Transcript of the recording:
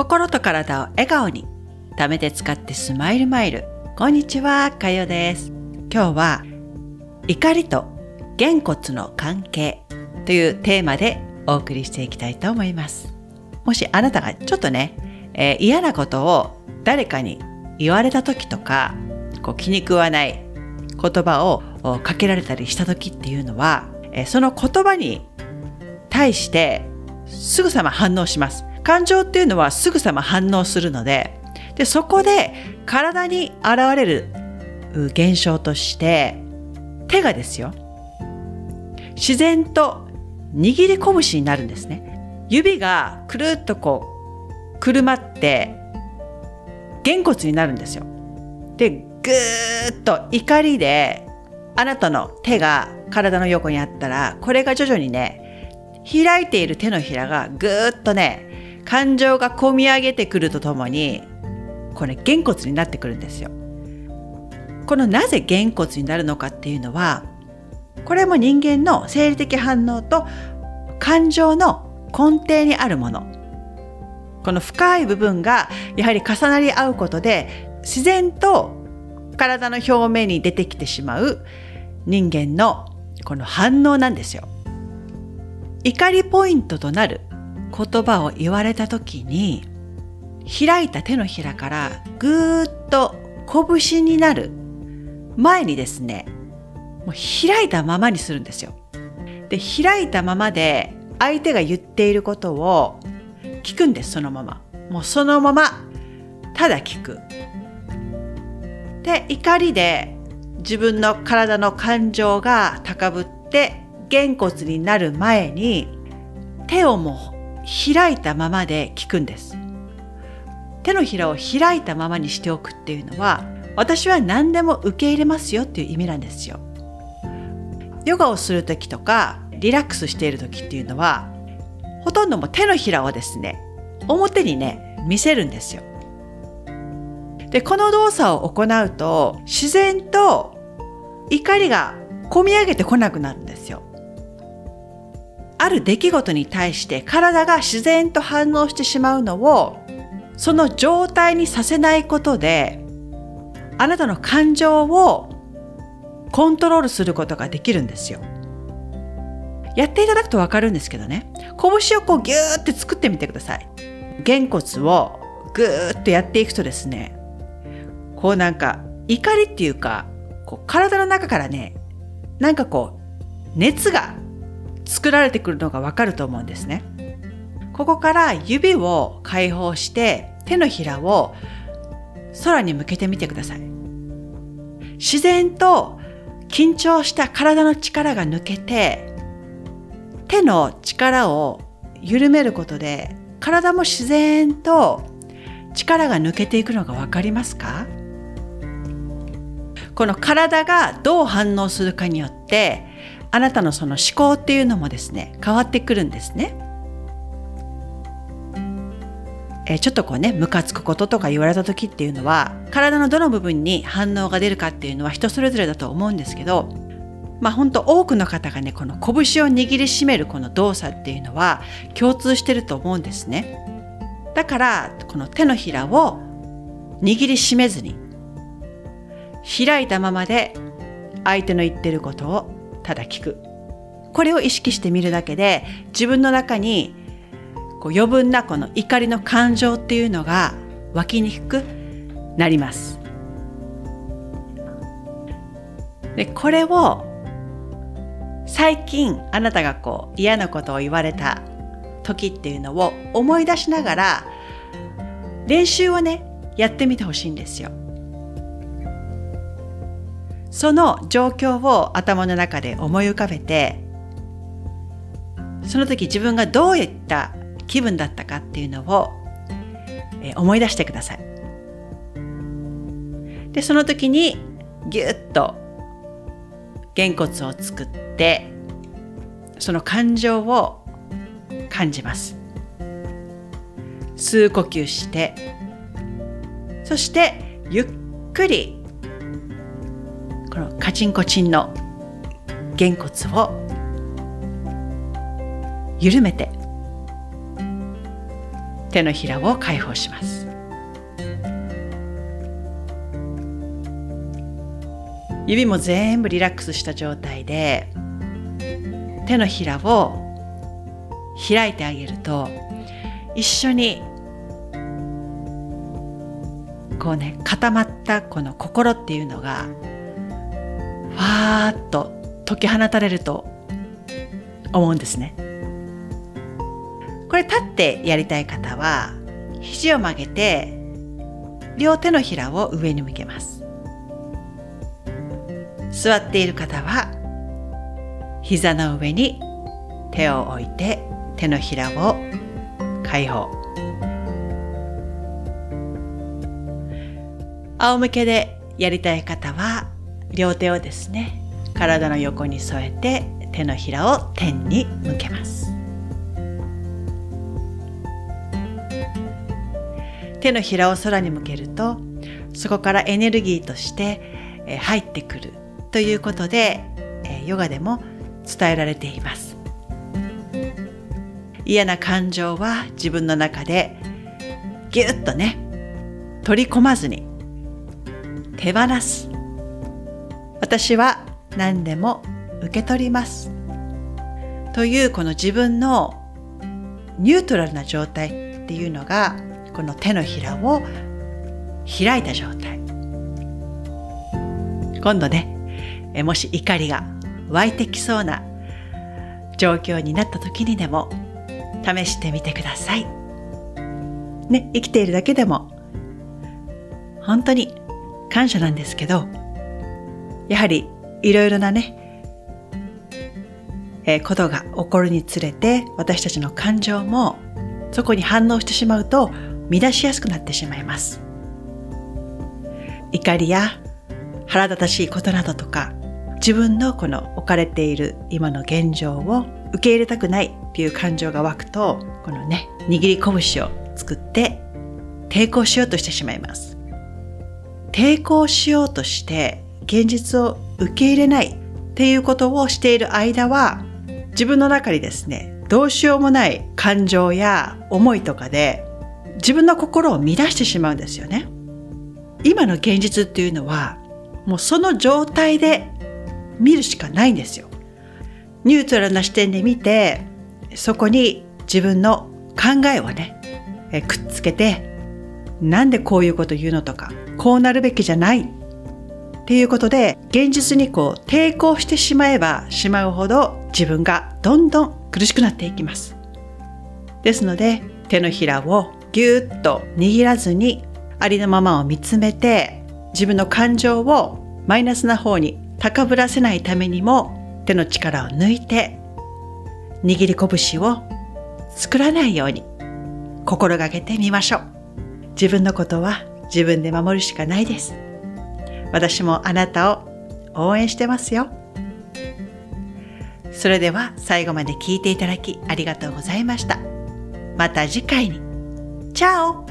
心と体を笑顔に貯めて使ってスマイルマイル。こんにちはかよです。今日は怒りとげ骨の関係というテーマでお送りしていきたいと思います。もしあなたがちょっとね、えー、嫌なことを誰かに言われた時とかこう気に食わない言葉をかけられたりした時っていうのは、えー、その言葉に対してすぐさま反応します。感情っていうのはすぐさま反応するのででそこで体に現れる現象として手がですよ。自然と握り拳になるんですね。指がくるっとこうくるまってげ骨になるんですよ。でぐーっと怒りであなたの手が体の横にあったらこれが徐々にね開いている手のひらがぐーっとね感情がこみ上げてくるとともにこれげ骨になってくるんですよ。このなぜげ骨になるのかっていうのはこれも人間の生理的反応と感情の根底にあるものこの深い部分がやはり重なり合うことで自然と体の表面に出てきてしまう人間のこの反応なんですよ。怒りポイントとなる言葉を言われた時に開いた手のひらからぐーっと拳になる前にですねもう開いたままにするんですよ。で開いたままで相手が言っていることを聞くんですそのまま。もうそのままただ聞く。で怒りで自分の体の感情が高ぶってげんこつになる前に手をもう開いたままで聞くんです。手のひらを開いたままにしておくっていうのは私は何でも受け入れますよっていう意味なんですよ。ヨガをする時とかリラックスしている時っていうのはほとんども手のひらをですね表にね見せるんですよ。でこの動作を行うと自然と怒りがこみ上げてこなくなるんですある出来事に対して体が自然と反応してしまうのをその状態にさせないことであなたの感情をコントロールすることができるんですよ。やっていただくとわかるんですけどね拳をこうギューって作ってみてください。げ骨をぐーっとやっていくとですねこうなんか怒りっていうかこう体の中からねなんかこう熱が作られてくるのがわかると思うんですね。ここから指を解放して手のひらを空に向けてみてください。自然と緊張した体の力が抜けて手の力を緩めることで体も自然と力が抜けていくのが分かりますか？この体がどう反応するかによってあなたのその思考っていうのもですね変わってくるんですね。えちょっとこうねムカつくこととか言われた時っていうのは体のどの部分に反応が出るかっていうのは人それぞれだと思うんですけどまあ本当多くの方がねこの拳を握りしめるこの動作っていうのは共通してると思うんですね。だからこの手のひらを握りしめずに開いたままで相手の言ってることをただ聞く。これを意識してみるだけで自分の中にこう余分なこの怒りの感情っていうのが湧きにくくなります。でこれを最近あなたがこう嫌なことを言われた時っていうのを思い出しながら練習をねやってみてほしいんですよ。その状況を頭の中で思い浮かべてその時自分がどういった気分だったかっていうのを思い出してください。でその時にぎゅっとげ骨を作ってその感情を感じます。吸う呼吸してそしてゆっくりこのカチンコチンのげ骨を緩めて手のひらを解放します。指も全部リラックスした状態で手のひらを開いてあげると一緒にこうね固まったこの心っていうのがわーっと解き放たれると思うんですね。これ立ってやりたい方は肘を曲げて両手のひらを上に向けます。座っている方は膝の上に手を置いて手のひらを解放仰向けでやりたい方は両手をですね体の横に添えて手のひらを天に向けます。手のひらを空に向けるとそこからエネルギーとして入ってくるということでヨガでも伝えられています。嫌な感情は自分の中でぎゅっとね取り込まずに手放す。私は何でも受け取りますというこの自分のニュートラルな状態っていうのがこの手のひらを開いた状態今度ねもし怒りが湧いてきそうな状況になった時にでも試してみてください。ね、生きているだけでも本当に感謝なんですけど、やはりいろいろなね、えー、ことが起こるにつれて私たちの感情もそこに反応してしまうと乱しやすくなってしまいます。怒りや腹立たしいことなどとか自分のこの置かれている今の現状を受け入れたくないっていう感情が湧くとこのね握り拳を作って抵抗しようとしてしまいます抵抗しようとして現実を受け入れないっていうことをしている間は自分の中にですねどうしようもない感情や思いとかで自分の心を乱してしまうんですよね今の現実っていうのはもうその状態で見るしかないんですよ。ニュートラルな視点で見て、そこに自分の考えをね、えくっつけて、なんでこういうこと言うのとか、こうなるべきじゃないっていうことで、現実にこう抵抗してしまえばしまうほど自分がどんどん苦しくなっていきます。ですので、手のひらをぎゅっと握らずにありのままを見つめて、自分の感情をマイナスな方に高ぶらせないためにも手の力を抜いて握り拳を作らないように心がけてみましょう。自分のことは自分で守るしかないです。私もあなたを応援してますよ。それでは最後まで聞いていただきありがとうございました。また次回に。チャオ